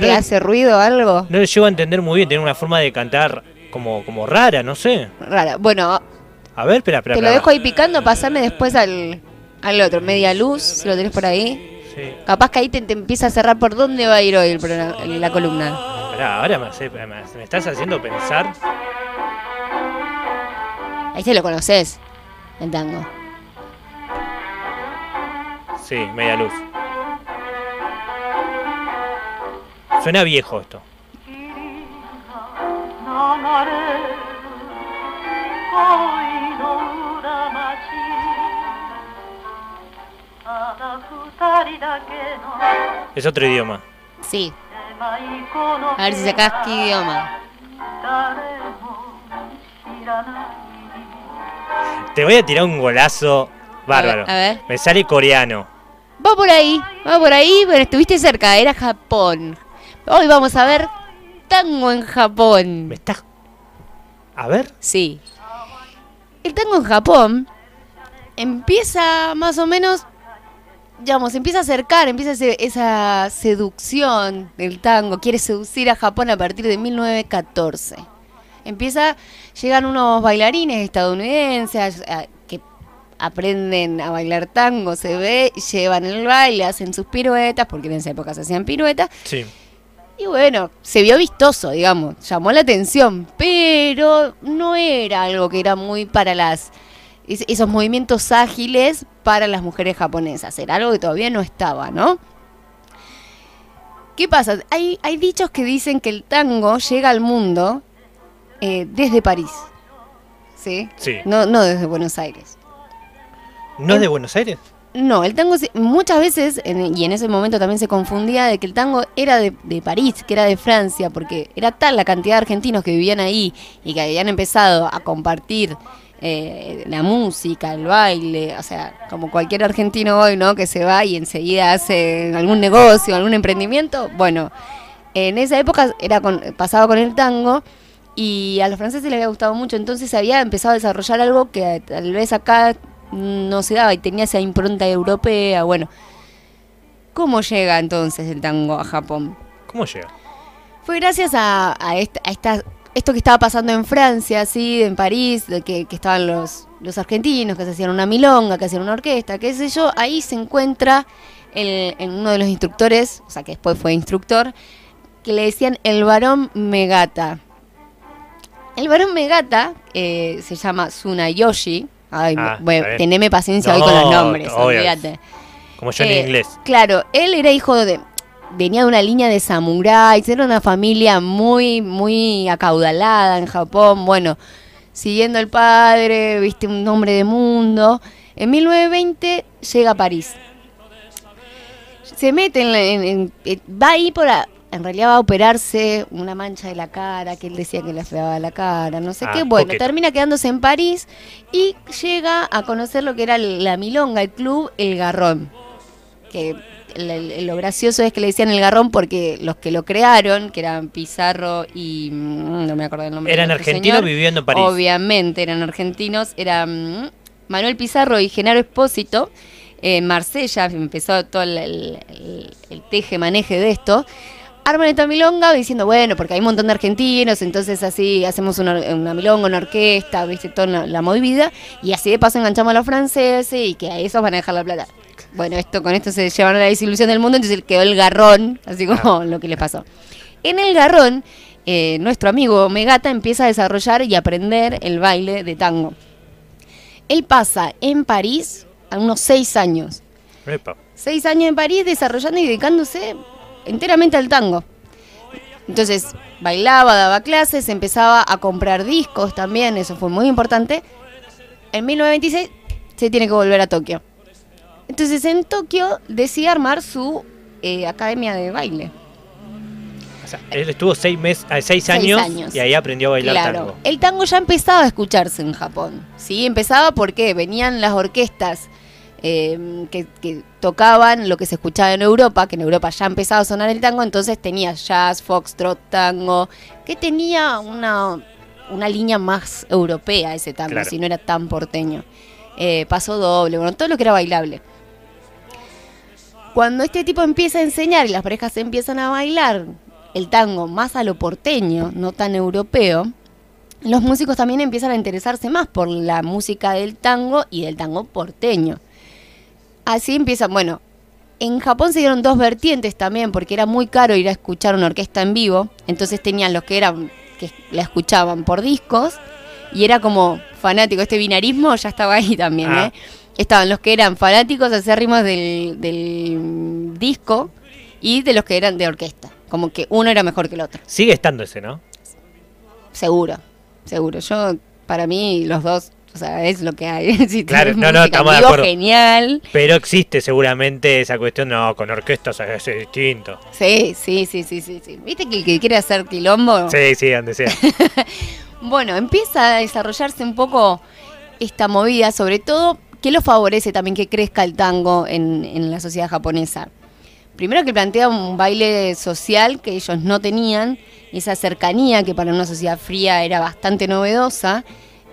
¿Te hace ruido algo? No lo llego a entender muy bien, tiene una forma de cantar como, como rara, no sé. Rara. Bueno, A ver, espera, espera. te lo dejo ahí picando, pasame después al, al otro. Media luz, si lo tenés por ahí. Sí. Capaz que ahí te, te empieza a cerrar por dónde va a ir hoy el programa- la columna. Esperá, ahora me, hace- me- me estás haciendo pensar. Ahí se lo conoces, el tango. Sí, media luz. Suena viejo esto. Es otro idioma. Sí. A ver si sacás qué idioma. Te voy a tirar un golazo bárbaro. A ver. Me sale coreano. Va por ahí, va por ahí, pero estuviste cerca, era Japón. Hoy vamos a ver tango en Japón. Me estás. A ver. Sí. El tango en Japón empieza más o menos, digamos, empieza a acercar, empieza esa seducción del tango, quiere seducir a Japón a partir de 1914. Empieza, llegan unos bailarines estadounidenses que aprenden a bailar tango, se ve, llevan el baile, hacen sus piruetas, porque en esa época se hacían piruetas, Sí. Y bueno, se vio vistoso, digamos, llamó la atención, pero no era algo que era muy para las es- esos movimientos ágiles para las mujeres japonesas, era algo que todavía no estaba, ¿no? ¿Qué pasa? Hay, hay dichos que dicen que el tango llega al mundo eh, desde París, ¿sí? Sí. No, no desde Buenos Aires. ¿No es de Buenos Aires? No, el tango se- muchas veces, en- y en ese momento también se confundía de que el tango era de, París, que era de Francia, porque era tal la cantidad de argentinos que vivían ahí y que habían empezado a compartir eh, la música, el baile, o sea, como cualquier argentino hoy, ¿no? Que se va y enseguida hace algún negocio, algún emprendimiento. Bueno, en esa época era con, pasaba con el tango y a los franceses les había gustado mucho, entonces había empezado a desarrollar algo que tal vez acá no se daba y tenía esa impronta europea, bueno. ¿Cómo llega entonces el tango a Japón? ¿Cómo llega? Fue gracias a, a esta, a esta- esto que estaba pasando en Francia, sí, en París, de que, que estaban los, los argentinos, que se hacían una milonga, que hacían una orquesta, qué sé yo. Ahí se encuentra el- en uno de los instructores, o sea, que después fue instructor, que le decían el varón Megata. El varón Megata eh, se llama Tsunayoshi. Ay, Ah, bueno, teneme paciencia hoy con los nombres, olvídate. Como yo en Eh, inglés. Claro, él era hijo de. Venía de una línea de samuráis, era una familia muy, muy acaudalada en Japón. Bueno, siguiendo al padre, viste, un hombre de mundo. En 1920 llega a París. Se mete en, en- en- eh, va ahí por. a- en realidad va a operarse una mancha de la cara, que él decía que le afeaba la cara, no sé Ah, qué. Bueno, coqueto. termina quedándose en París y llega a conocer lo que era la milonga, el club El Garrón que lo gracioso es que le decían el garrón porque los que lo crearon, que eran Pizarro y mm, no me acuerdo el nombre. Eran otro argentinos señor, viviendo en París. Obviamente eran argentinos, eran mm, Manuel Pizarro y Genaro Espósito. En Marsella empezó todo el- el teje-maneje de esto. Arman esta milonga diciendo, bueno, porque hay un montón de argentinos, entonces así hacemos una, una milonga, una orquesta, viste, toda la, la movida, y así de paso enganchamos a los franceses y que a esos van a dejar la plata. Bueno, esto con esto se llevaron a la desilusión del mundo, entonces quedó el garrón, así como lo que les pasó. En el garrón, eh, nuestro amigo Megata empieza a desarrollar y aprender el baile de tango. Él pasa en París a unos seis años. Epa. Seis años en París desarrollando y dedicándose enteramente al tango. Entonces, bailaba, daba clases, empezaba a comprar discos también, eso fue muy importante. En 1926 se tiene que volver a Tokio. Entonces, en Tokio decide armar su eh, academia de baile. O sea, él estuvo seis, meses, seis, Seis años, años. y ahí aprendió a bailar Claro, tango. el tango ya empezaba a escucharse en Japón. Sí, empezaba porque venían las orquestas eh, que, que tocaban lo que se escuchaba en Europa, que en Europa ya empezaba a sonar el tango, entonces tenía jazz, foxtrot, tango, que tenía una, una línea más europea ese tango, Claro. si no era tan porteño. Eh, paso doble, bueno, todo lo que era bailable. Cuando este tipo empieza a enseñar y las parejas empiezan a bailar el tango más a lo porteño, no tan europeo, los músicos también empiezan a interesarse más por la música del tango y del tango porteño. Así empiezan, bueno, en Japón se dieron dos vertientes también, porque era muy caro ir a escuchar una orquesta en vivo, entonces tenían los que eran, que la escuchaban por discos, y era como fanático, este binarismo ya estaba ahí también, Ah. ¿eh? Estaban los que eran fanáticos acérrimos del, del disco y de los que eran de orquesta, como que uno era mejor que el otro. Sigue estando ese, ¿no? Seguro, seguro. Yo, para mí, los dos, o sea, es lo que hay. si Claro, no, no, estamos de acuerdo. genial. Pero existe seguramente esa cuestión, no, con orquestas es distinto. Sí, sí, sí, sí, sí, sí. ¿Viste que el que quiere hacer quilombo? Sí, sí, donde sea. Bueno, empieza a desarrollarse un poco esta movida, sobre todo, que lo favorece también que crezca el tango en, en la sociedad japonesa. Primero que plantea un baile social que ellos no tenían, esa cercanía que para una sociedad fría era bastante novedosa,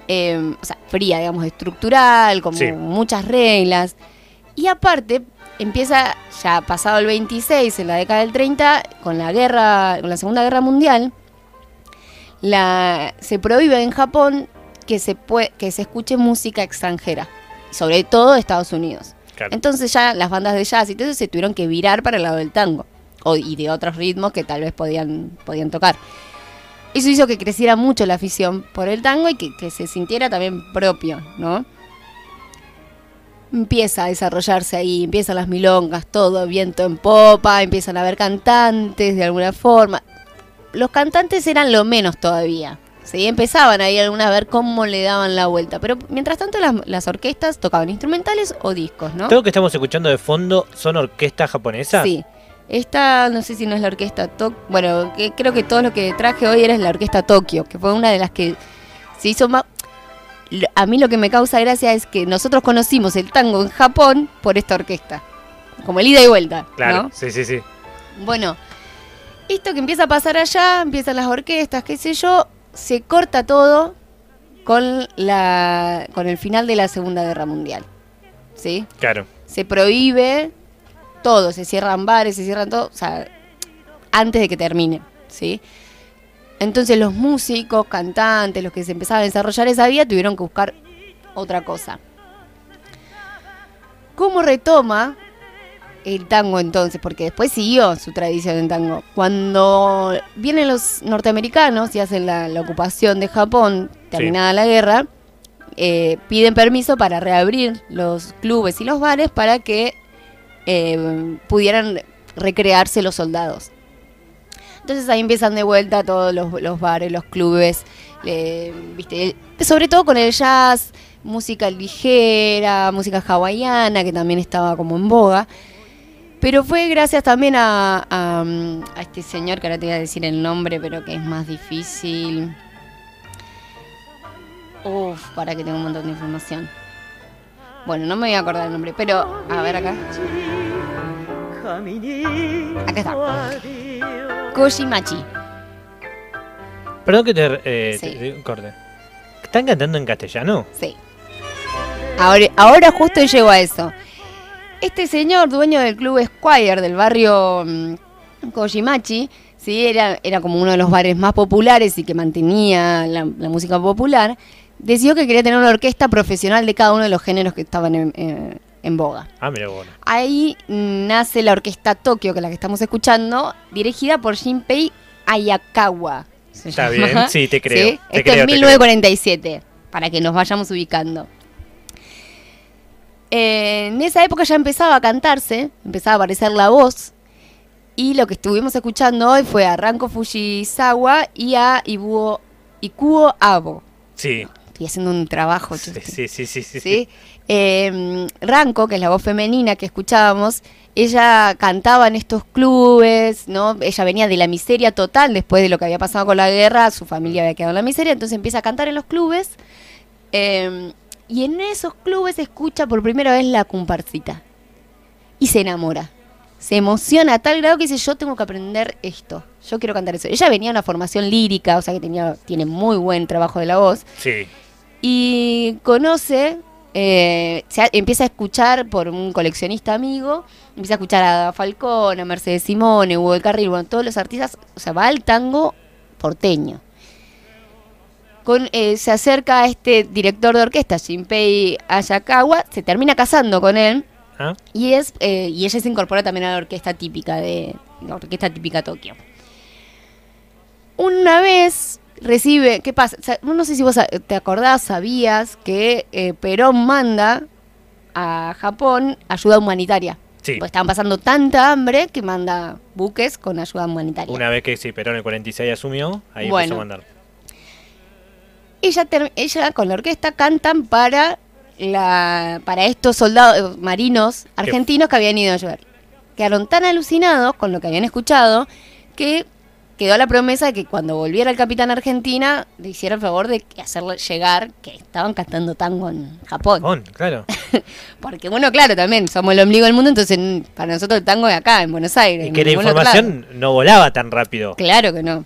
eh, o sea, fría, digamos, estructural, con Sí. muchas reglas. Y aparte, empieza ya pasado el 26, en la década del 30, con la guerra, con la Segunda Guerra Mundial, la, se prohíbe en Japón que se, pue- que se escuche música extranjera, sobre todo de Estados Unidos. Entonces ya las bandas de jazz y eso se tuvieron que virar para el lado del tango o, y de otros ritmos que tal vez podían, podían tocar. Eso hizo que creciera mucho la afición por el tango y que, que se sintiera también propio, ¿no? Empieza a desarrollarse ahí, empiezan las milongas, todo viento en popa, empiezan a haber cantantes de alguna forma. Los cantantes eran lo menos todavía. ¿Sí? Empezaban ahí alguna a ver cómo le daban la vuelta. Pero mientras tanto las, las orquestas tocaban instrumentales o discos, ¿no? Todo lo que estamos escuchando de fondo son orquestas japonesas. Sí. Esta, no sé si no es la orquesta Tokio. Bueno, que creo que todo lo que traje hoy era la orquesta Tokio, que fue una de las que se hizo más. A mí lo que me causa gracia es que nosotros conocimos el tango en Japón por esta orquesta. Como el ida y vuelta. Claro, ¿no? sí, sí, sí. Bueno, esto que empieza a pasar allá, empiezan las orquestas, qué sé yo, se corta todo con, la, con el final de la Segunda Guerra Mundial. ¿Sí? Claro. se prohíbe todo, se cierran bares, se cierran todo, o sea, antes de que termine, ¿sí? Entonces los músicos, cantantes, los que se empezaban a desarrollar esa vía, tuvieron que buscar otra cosa. ¿Cómo retoma el tango entonces? Porque después siguió su tradición en tango. Cuando vienen los norteamericanos y hacen la, la ocupación de Japón, terminada la guerra, eh, piden permiso para reabrir los clubes y los bares para que eh, pudieran recrearse los soldados. Entonces ahí empiezan de vuelta todos los, los bares, los clubes, eh, ¿viste? sobre todo con el jazz, música ligera, música hawaiana, que también estaba como en boga. Pero fue gracias también a, a, mm, a este señor, que ahora te voy a decir el nombre, pero que es más difícil. Uf, para que tengo un montón de información. Bueno, no me voy a acordar el nombre, pero a ver acá. Acá está. Koshimachi. Perdón que te, eh, Sí. te- te corte. ¿Están cantando en castellano? Sí. Ahora, ahora justo llego a eso. Este señor, dueño del club Squire del barrio mm, Koshimachi, sí, era, era como uno de los bares más populares y que mantenía la, la música popular, decidió que quería tener una orquesta profesional de cada uno de los géneros que estaban en, en- en boga. Ah, mira, bueno. Ahí nace la orquesta Tokio, que es la que estamos escuchando, dirigida por Shinpei Ayakawa. Está llama. bien, sí, te creo, ¿Sí? te Esto creo, te 1947, para que nos vayamos ubicando. Eh, en esa época ya empezaba a cantarse, empezaba a aparecer la voz. Y lo que estuvimos escuchando hoy fue a Ranko Fujisawa y a Ibuo, Ikuo Abo. Sí, Estoy haciendo un trabajo. sí, sí, sí, sí, sí, ¿sí? Eh, Ranco, que es la voz femenina que escuchábamos, ella cantaba en estos clubes, ¿no? Ella venía de la miseria total después de lo que había pasado con la guerra, su familia había quedado en la miseria, entonces empieza a cantar en los clubes. eh, y en esos clubes escucha por primera vez la comparsita. Y se enamora. Se emociona a tal grado que dice, yo tengo que aprender esto. Yo quiero cantar eso. Ella venía de una formación lírica, o sea que tenía, tiene muy buen trabajo de la voz Sí, y conoce eh, se empieza a escuchar por un coleccionista amigo, empieza a escuchar a Falcón, a Mercedes Simone, Hugo del Carril, bueno, todos los artistas, o sea, va al tango porteño. Con, eh, se acerca a este director de orquesta, Shinpei Ayakawa, se termina casando con él ¿Ah? y es eh, y ella se incorpora también a la orquesta típica de la orquesta típica Tokio. Una vez recibe, ¿qué pasa? O sea, no sé si vos te acordás, sabías que eh, Perón manda a Japón ayuda humanitaria. Sí. Pues estaban pasando tanta hambre que manda buques con ayuda humanitaria. Una vez que sí, Perón en el 46 asumió, ahí Bueno. empezó a mandar. Ella, ella con la orquesta cantan para la para estos soldados eh, marinos argentinos que habían ido a ayudar. Quedaron tan alucinados con lo que habían escuchado que quedó la promesa de que cuando volviera el capitán Argentina le hiciera el favor de hacerle llegar que estaban cantando tango en Japón. Japón, claro. Porque bueno, claro, también somos el ombligo del mundo, entonces mm, para nosotros el tango es acá, en Buenos Aires. Y que la información no volaba tan rápido. Claro que no.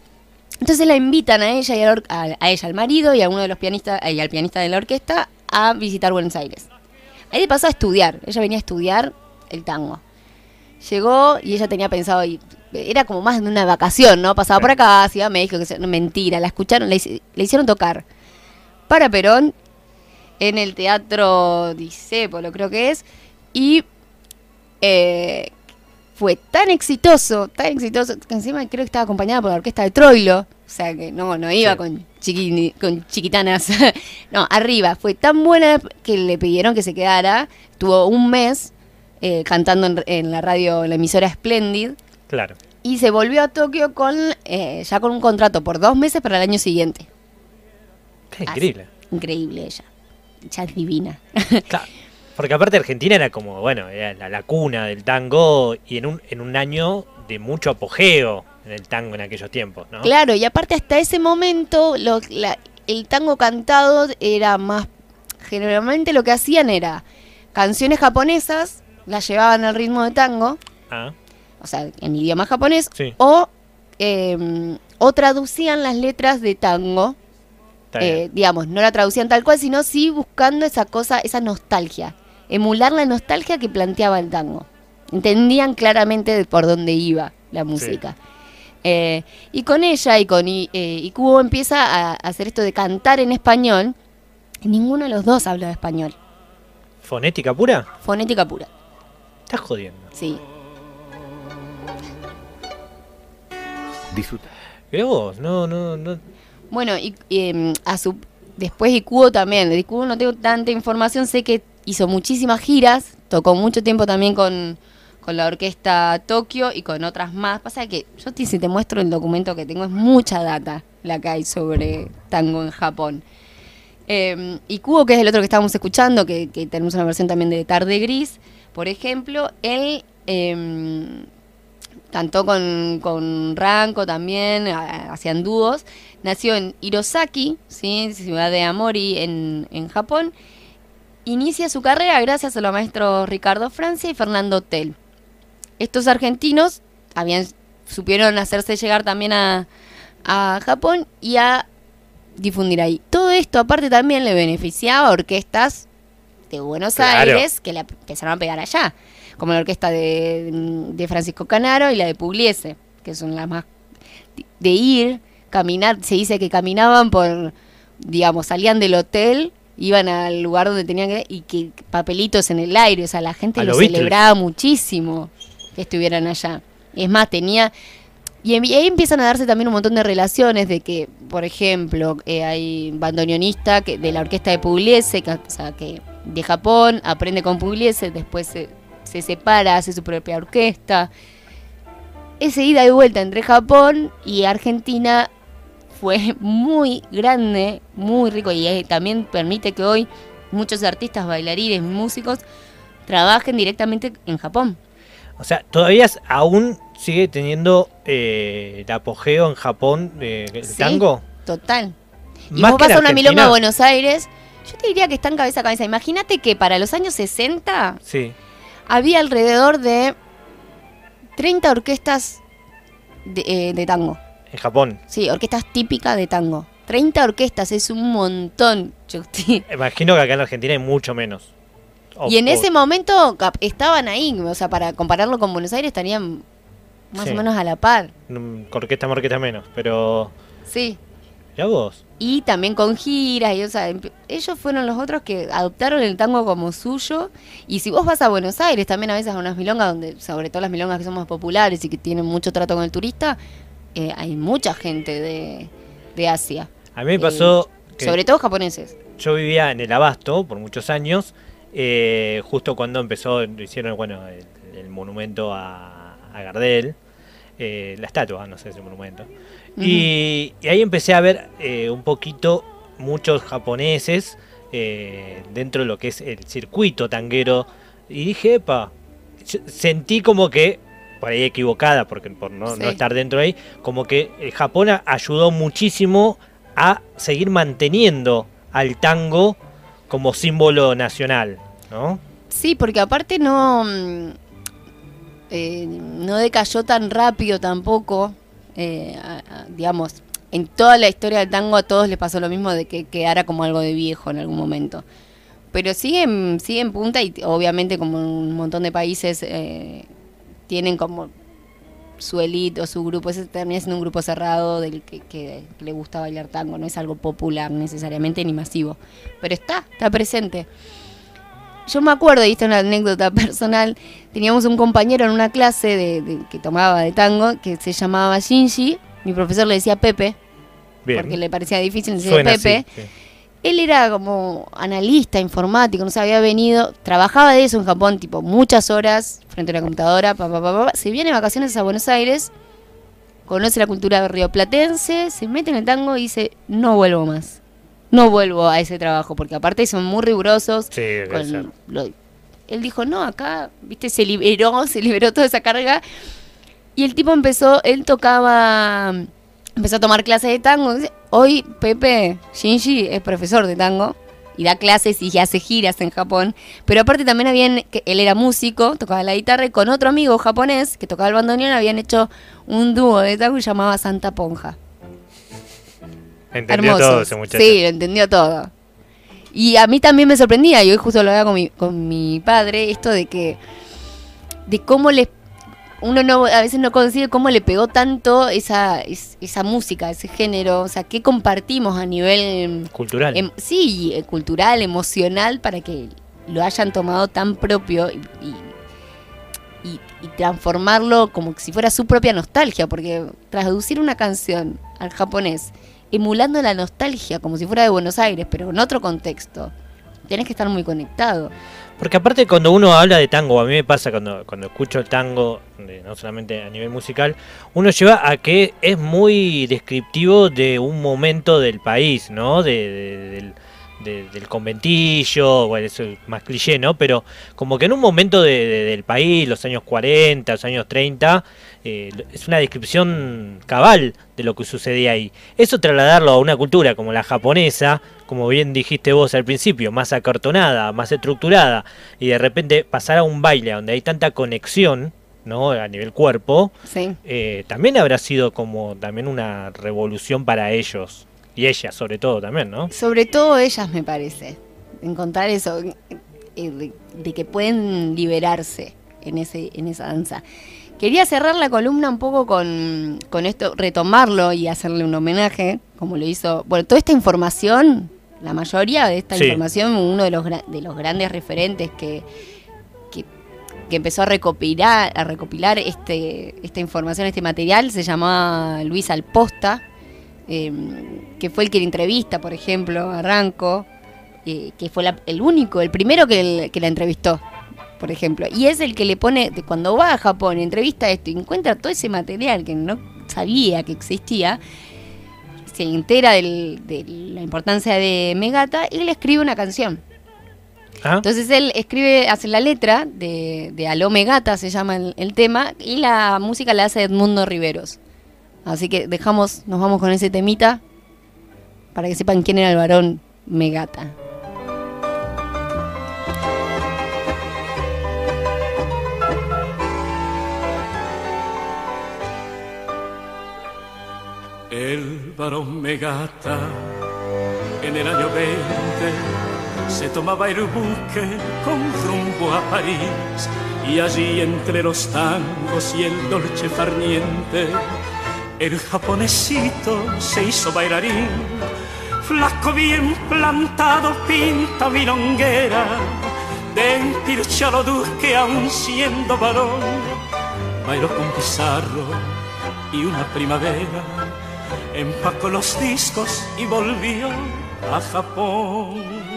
Entonces la invitan a ella y a, a ella, al marido y a uno de los pianistas y al pianista de la orquesta a visitar Buenos Aires. Ahí pasó a estudiar. Ella venía a estudiar el tango. Llegó y ella tenía pensado. Era como más de una vacación, ¿no? Pasaba por acá, iba a México, que mentira, la escucharon, le, le hicieron tocar para Perón en el Teatro Disépolo, creo que es, y eh, fue tan exitoso, tan exitoso, que encima creo que estaba acompañada por la orquesta de Troilo, o sea que no, no iba Sí. con, chiqui- con chiquitanas, no, arriba, fue tan buena que le pidieron que se quedara, tuvo un mes eh, cantando en, en la radio, en la emisora Splendid, Claro. y se volvió a Tokio con eh, ya con un contrato por dos meses para el año siguiente. Qué Así. increíble. Increíble ella, ya es divina. Claro. Porque aparte Argentina era como, bueno, era la, la cuna del tango y en un, en un año de mucho apogeo en el tango en aquellos tiempos, ¿no? Claro, y aparte hasta ese momento lo- la- el tango cantado era más... Generalmente lo que hacían era canciones japonesas, las llevaban al ritmo de tango, Ah, o sea, en idioma japonés, Sí. o, eh, o traducían las letras de tango, eh, digamos, no la traducían tal cual, sino sí buscando esa cosa, esa nostalgia, emular la nostalgia que planteaba el tango. Entendían claramente de por dónde iba la música. Eh, y con ella y con eh, Ikubo empieza a hacer esto de cantar en español. Y ninguno de los dos habla español. ¿Fonética pura? Fonética pura, Estás jodiendo. sí. Disfruta. Vos, no, no, no. Bueno, y, y, em, a su, después Ikubo también. De no tengo tanta información, sé que hizo muchísimas giras, tocó mucho tiempo también con, con la orquesta Tokio y con otras más. Pasa que yo si te muestro el documento que tengo, es mucha data la que hay sobre tango en Japón. Eh, y Kubo, que es el otro que estábamos escuchando, que, tenemos una versión también de Tarde Gris, por ejemplo, él eh, cantó con, con Ranko también, hacían dúos. Nació en Hirosaki, ¿sí? ciudad de Amori, en, en Japón. Inicia su carrera gracias a los maestros Ricardo Francia y Fernando Tell. Estos argentinos habían, supieron hacerse llegar también a, a Japón y a difundir ahí. Todo esto aparte también le beneficiaba a orquestas de Buenos Claro. Aires que la empezaron a pegar allá, como la orquesta de, de Francisco Canaro y la de Pugliese, que son las más de ir, caminar, se dice que caminaban por, digamos, salían del hotel, iban al lugar donde tenían que y que papelitos en el aire, o sea, la gente lo celebraba muchísimo que estuvieran allá. Es más, tenía y, ahí empiezan a darse también un montón de relaciones de que, por ejemplo, eh, hay bandoneonista que, de la orquesta de Pugliese, que, o sea, que de Japón aprende con Pugliese, después se, se separa, hace su propia orquesta. Ese ida y vuelta entre Japón y Argentina fue muy grande, muy rico y eh, también permite que hoy muchos artistas, bailarines, músicos trabajen directamente en Japón. O sea, todavía es- aún sigue teniendo eh, el apogeo en Japón eh, el Sí. tango. Total. Y Más vos vas a una milonga a Buenos Aires, yo te diría que están cabeza a cabeza. Imagínate que para los años 60 Sí. había alrededor de 30 orquestas de, eh, de tango. En Japón. Sí, orquestas típicas de tango. 30 orquestas es un montón. Imagino que acá en Argentina hay mucho menos. Y en ese momento estaban ahí, o sea, para compararlo con Buenos Aires estarían más Sí. o menos a la par. Orquesta más, orquesta menos, pero... Sí. ¿Ya vos? Y también con giras, y, o sea, ellos fueron los otros que adoptaron el tango como suyo. Y si vos vas a Buenos Aires, también a veces a unas milongas, donde sobre todo las milongas que son más populares y que tienen mucho trato con el turista, eh, hay mucha gente de, de Asia. A mí me pasó que Sobre todo japoneses. yo vivía en el Abasto por muchos años, eh, justo cuando empezó, hicieron bueno el, el monumento a, a Gardel, eh, la estatua, no sé si monumento. y, y ahí empecé a ver eh, un poquito muchos japoneses eh, dentro de lo que es el circuito tanguero. Y dije, epa, sentí como que, por ahí equivocada, porque por no, no estar dentro ahí, como que eh, Japón ayudó muchísimo a seguir manteniendo al tango como símbolo nacional, ¿no? Sí, porque aparte no, mm, eh, no decayó tan rápido tampoco, eh, a- a- digamos, en toda la historia del tango a todos les pasó lo mismo de que quedara como algo de viejo en algún momento. Pero sigue, en- sigue en punta y obviamente como un montón de países eh, tienen como su elite o su grupo, ese termina siendo un grupo cerrado del que, que le gusta bailar tango, no es algo popular necesariamente ni masivo, pero está, está presente. Yo me acuerdo, y esta es una anécdota personal, teníamos un compañero en una clase de, de- que tomaba de tango que se llamaba Shinji, mi profesor le decía Pepe, Bien. porque le parecía difícil decir Suena Pepe. así, sí. Él era como analista informático, no se había venido, trabajaba de eso en Japón, tipo muchas horas frente a una computadora, pa, pa, pa, se viene de vacaciones a Buenos Aires, conoce la cultura rioplatense, se mete en el tango y dice, no vuelvo más, no vuelvo a ese trabajo, porque aparte son muy rigurosos. Sí, con lo- él dijo, no, acá, viste, se liberó, se liberó toda esa carga. Y el tipo empezó, él tocaba, empezó a tomar clases de tango. Hoy Pepe Shinji es profesor de tango y da clases y hace giras en Japón. Pero aparte también habían, que él era músico, tocaba la guitarra y con otro amigo japonés que tocaba el bandoneón habían hecho un dúo de tango y llamaba Santa Ponja. Entendió Hermosos. todo ese muchacho. Sí, lo entendió todo. Y a mí también me sorprendía, y hoy justo lo hablaba con mi, con mi padre, esto de que, de cómo les, uno no, a veces no consigue cómo le pegó tanto esa, es- esa música, ese género, o sea, qué compartimos a nivel, Cultural. em- sí, eh, cultural, emocional, para que lo hayan tomado tan propio y, y- y- y transformarlo como que si fuera su propia nostalgia, porque traducir una canción al japonés emulando la nostalgia como si fuera de Buenos Aires, pero en otro contexto, tenés que estar muy conectado. Porque aparte cuando uno habla de tango, a mí me pasa cuando, cuando escucho el tango, no solamente a nivel musical, uno lleva a que es muy descriptivo de un momento del país, ¿no? De, de- del, de- del conventillo, bueno, eso es más cliché, ¿no? Pero como que en un momento de- de- del país, los años 40, los años 30, eh, es una descripción cabal de lo que sucedía ahí. Eso trasladarlo a una cultura como la japonesa, como bien dijiste vos al principio, más acartonada, más estructurada, y de repente pasar a un baile donde hay tanta conexión, ¿no? A nivel cuerpo, Sí. eh, también habrá sido como también una revolución para ellos. Y ella, sobre todo, también, ¿no? Sobre todo ellas, me parece. Encontrar eso, eh, de, de que pueden liberarse en, ese, en esa danza. Quería cerrar la columna un poco con, con esto, retomarlo y hacerle un homenaje, como lo hizo. Bueno, toda esta información, la mayoría de esta Sí. información, uno de los, de los grandes referentes que, que, que empezó a recopilar, a recopilar este, esta información, este material, se llamaba Luis Alposta, eh, que fue el que le entrevista, por ejemplo, a Ranco, eh, que fue la- el único, el primero que, el- que la entrevistó, por ejemplo. Y es el que le pone, cuando va a Japón, entrevista esto y encuentra todo ese material que no sabía que existía, se entera del- de la importancia de Megata y le escribe una canción. Ah, Entonces él escribe, hace la letra de, de Aló Megata, se llama el, el tema, y la música la hace Edmundo Riveros. Así que dejamos, nos vamos con ese temita para que sepan quién era el varón Megata. El varón Megata. En el año 20 se tomaba el buque con rumbo a París. Y allí entre los tangos y el dolce farniente el japonesito se hizo bailarín. Flaco bien plantado pinta milonguera. De empirchado duque aún siendo varón. Bailó con Pizarro y una primavera empacó los discos y volvió a Japón